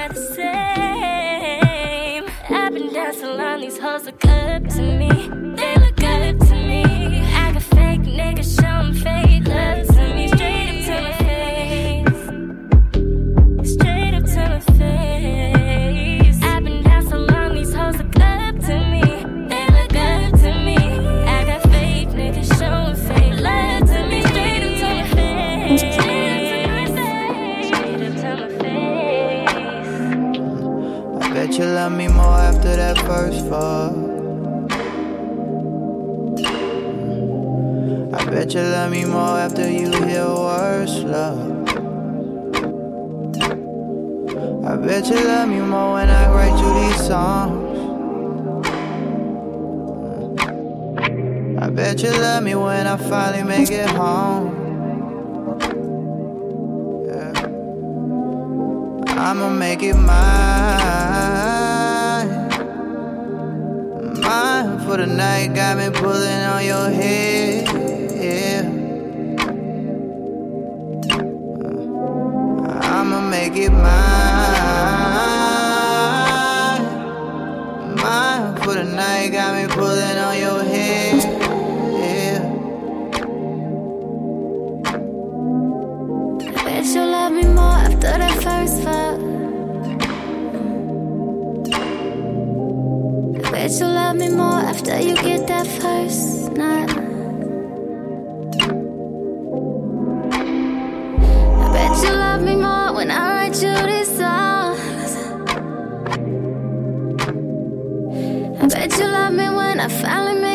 not the same. I've been so long, these hoes look up to me. They look up to me. I got fake niggas showing fake love to me. Straight up to my face. Straight up to my face. I've been so long, these hoes look up to me. They look up to me. I got fake niggas showing fake love to me. Straight up to my face. First fuck. I bet you love me more after you hear worse love. I bet you love me more when I write you these songs. I bet you love me when I finally make it home. I'ma make it mine. For the night, got me pulling on your head. Yeah. Uh, I'ma make it mine. Mine for the night, got me pulling on your head. Me more after you get that first nut. I bet you love me more when I write you these songs. I bet you love me when I finally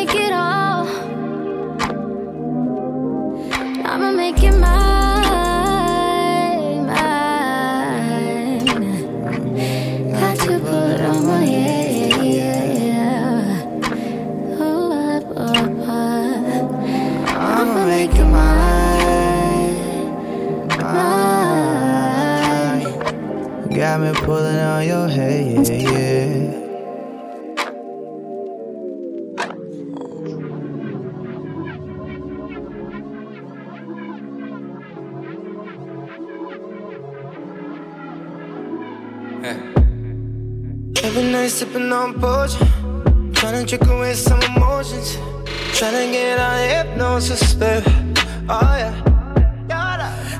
Eh. Every night sipping on potion, trying to trick away some emotions, trying to get out of hypnosis, baby. Oh yeah.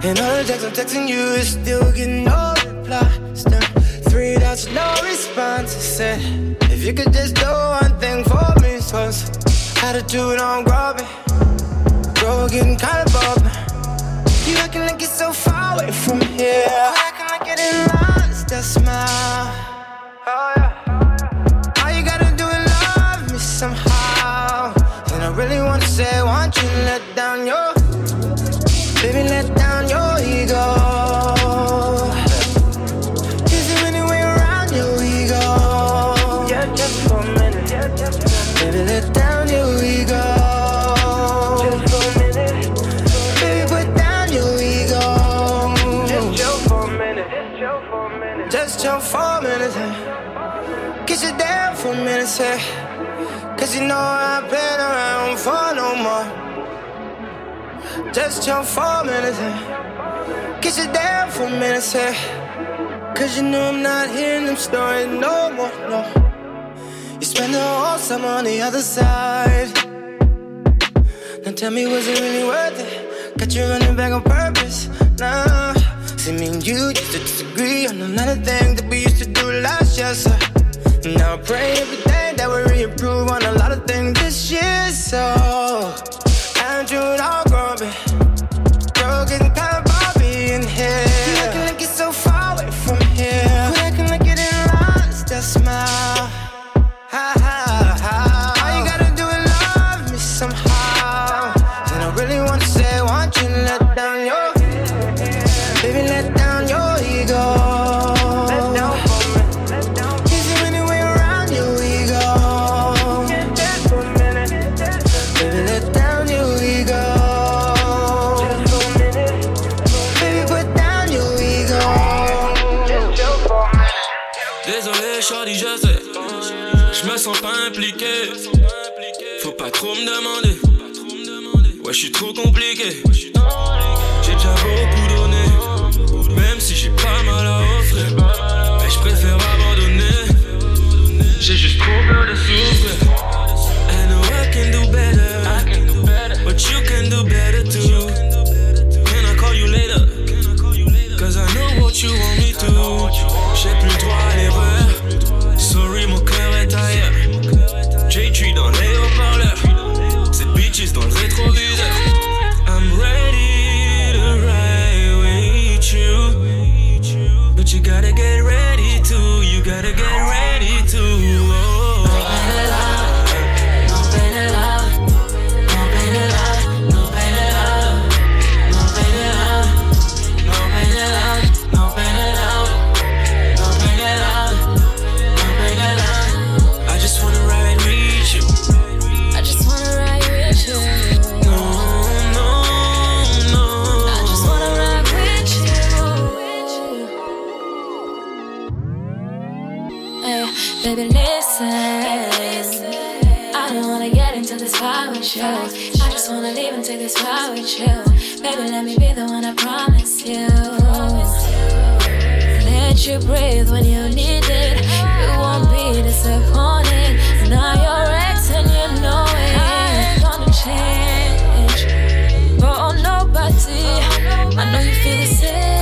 And all the texts I'm texting you is still getting no reply. Still three dots, no response. I said, if you could just do one thing for me, it's attitude on grabbing, bro, getting kinda bumping. You acting like you're so far away from here. That smile. Down for a minute, say. Cause you know I've been around for no more. Just chill for a minute. Get you down for a minute, say. Cause you know I'm not hearing them stories no more, no. You spend the whole summer on the other side. Now tell me, was it really worth it? Got you running back on purpose, nah. See, me and you used to disagree on a lot of things that we used to do last year, so. Now I pray every day that we reimprove on a lot of things this year, so. Attitude all grumpy, broken kind Sens pas impliqué. Faut pas trop me demander. Ouais, je suis trop compliqué. J'ai déjà beaucoup donné. Même si j'ai pas mal à offrir. Mais je préfère abandonner. J'ai juste trop peur de souffrir. I know I can do better. But you can do better too. Can I call you later? Cause I know what you want me to. J'ai plus droit à l'erreur. To. Get ready baby, listen. I don't wanna get into this fight with you. I just wanna leave and take this ride with you. Baby, let me be the one I promise you. Let you breathe when you need it. You won't be disappointed. Now you're ex and you know it. I ain't gonna change. But on nobody, I know you feel the same.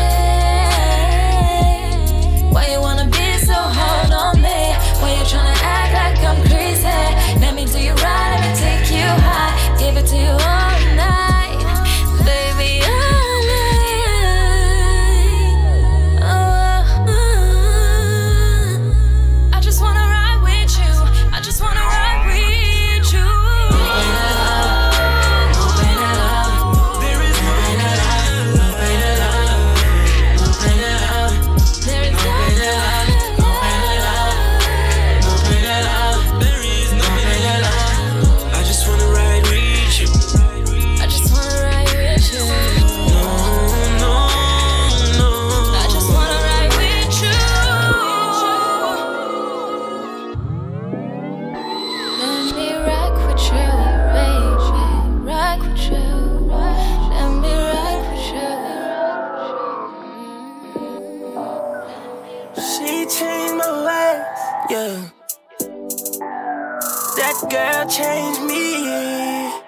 Girl changed me.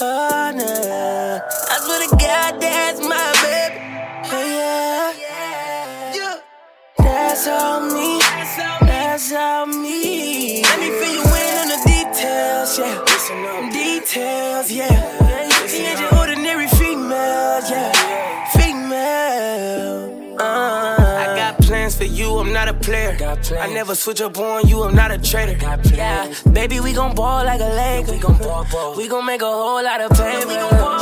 Oh, nah. I swear to God, that's my baby. Yeah, yeah. yeah. That's all me. That's all me. Let me fill you in on the details, yeah. Details, yeah. Plans for you, I'm not a player. I never switch up on you, I'm not a traitor. Yeah, baby, we gon' ball like a Laker. We gon' ball, ball. We gon' make a whole lot of paper.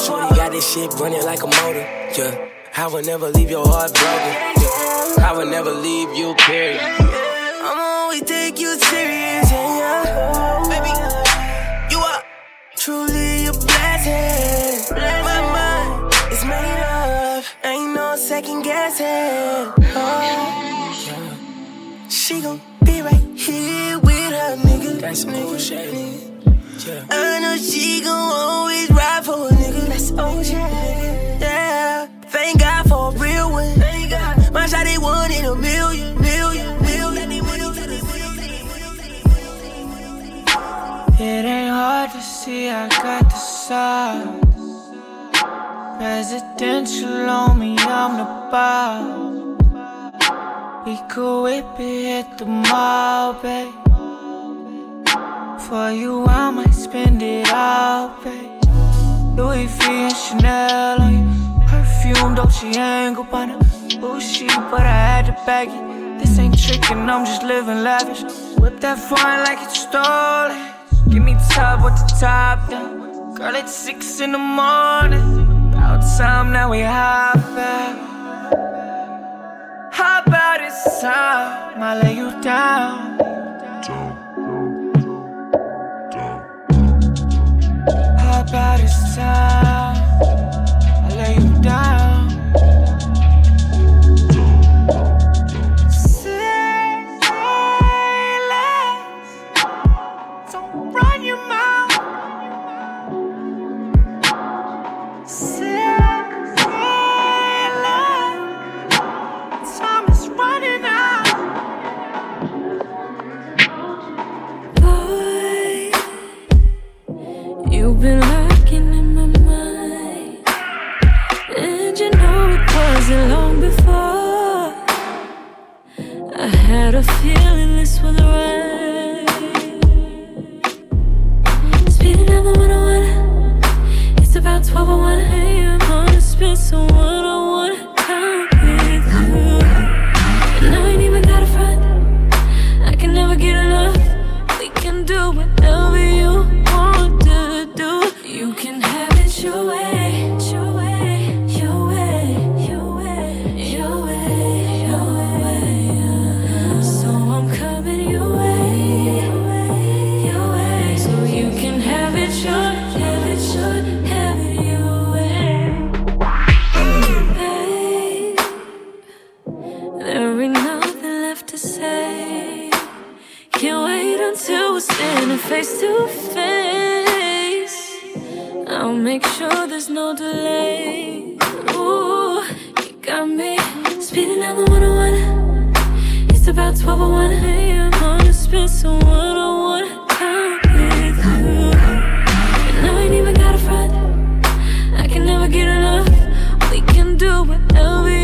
Shorty got this shit running like a motor. Yeah, I would never leave your heart broken. Yeah, I would never leave you, period. I'ma always take you she gon' be right here with her nigga. That's nigga. Yeah. I know she gon' always ride for a nigga. That's OJ. Yeah. Thank God for a real one. Thank God. My shot they one in a million, million, million. It ain't hard to see I got the sauce. Presidential on me, I'm the boss. We could whip it, hit the mall, babe. For you, I might spend it all, babe. Louis V and Chanel on you. Perfume, Dolce Gabbana. Bullshit, but I had to bag it. This ain't tricking, I'm just living lavish. Whip that foreign like it's stolen. Give me top with the top down. Girl, it's six in the morning. About time now we hop out. How about it's time I lay you down? How about it's time I lay you down? been lurking in my mind. And you know it wasn't long before I had a feeling this was right. whenever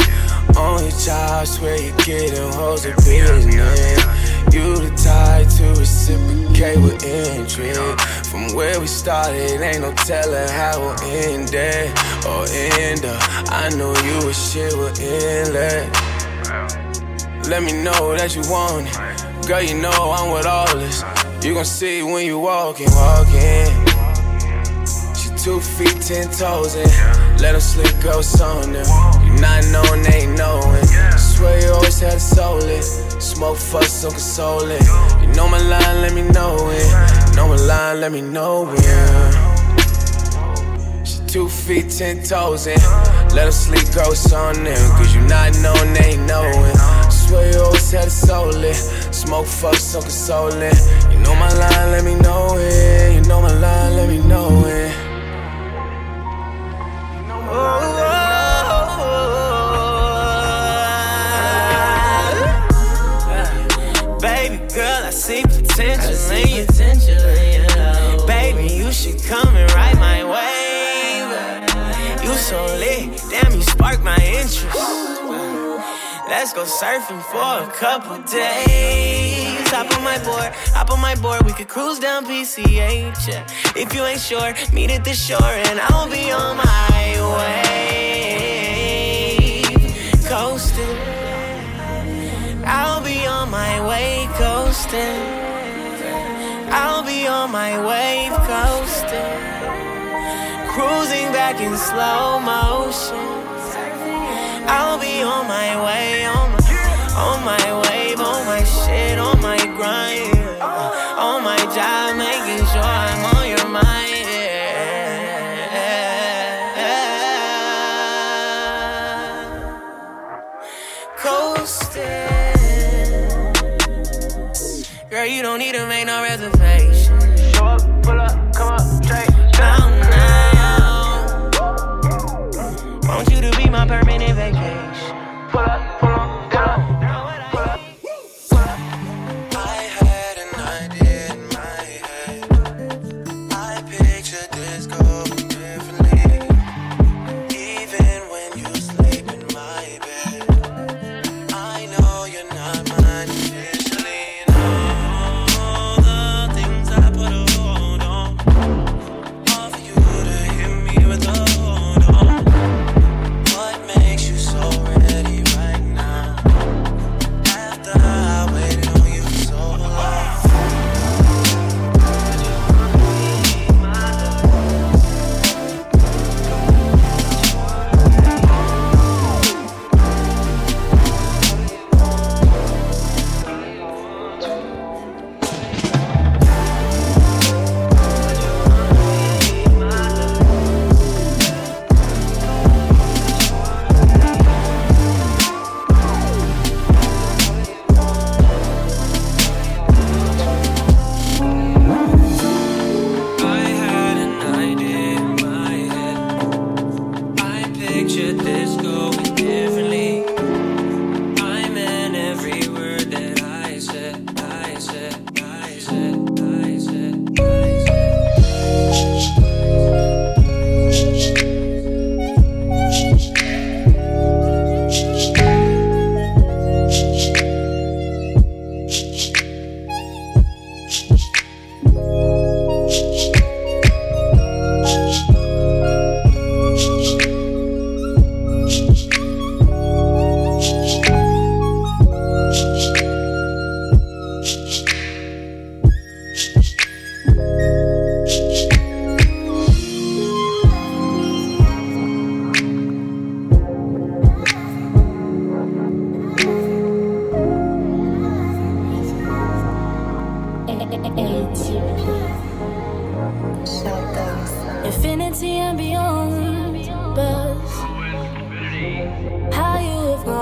On your job, swear you're getting hoes of business. You the type to reciprocate with interest. From where we started, ain't no telling how we'll end it or end up. I know you a shit will end Let me know that you want it. Girl, you know I'm with all this. You gon' see when you walking, walking. Two feet, ten toes in. Let them sleep, go on them. You not knowing, ain't knowing. Swear you always had a soul it. Smoke fuck, so consoling. You know my line, let me know it. Know my line, let me know it. She two feet, ten toes in. Let them sleep, go on them. Cause you not knowing, they ain't knowing. Swear you always had a soul it. Smoke, fuck, so consoling. You know my line, let me know it. You know my line, let me know it. I see potential in you. Baby, you should come and ride my wave. You so lit, damn, you spark my interest. Let's go surfing for a couple days. Hop on my board, hop on my board. We could cruise down PCH. If you ain't sure, meet at the shore and I'll be on my way. Coasting. I'll be on my way coasting. I'll be on my wave coasting. Cruising back in slow motion. I'll be on my way, on my, on my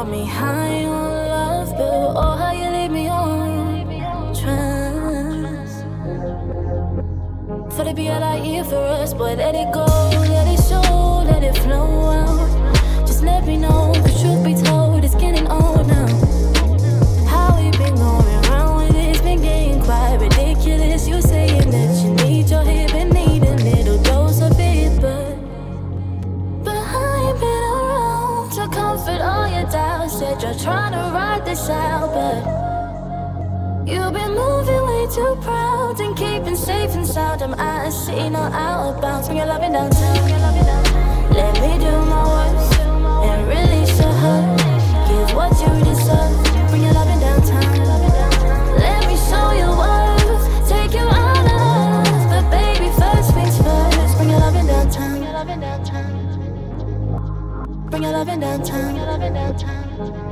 me high on love, but oh, how you leave me on trance. For the be a lot here for us, boy, let it go, let it show, let it flow out. Just let me know, you're trying to ride this out, but you've been moving way too proud and keeping safe and sound. I'm out of city, not out of bounds. When you're loving downtown, let me do my worst and release your hurt. Give what you deserve. Bring your loving downtown. Let me show you worth. Take you out of. But baby, first things first. Bring your loving downtown. Bring your loving downtown.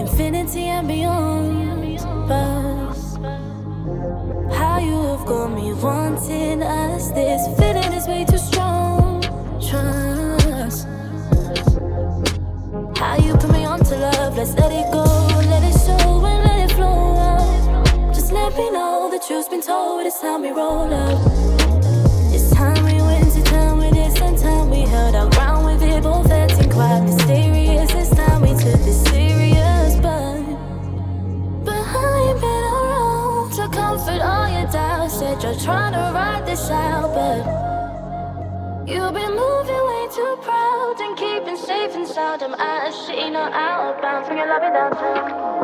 Infinity and beyond. Buzz. How you have got me wanting us. This feeling is way too strong. Trust. How you put me on to love, let's let it go, let it show and let it flow. Just let me know the truth's been told, it's time we roll up. Trying to ride this out, but. You've been moving way too proud and keeping safe and sound. I'm out of shit, not out of bounds. Bring your loving downtown.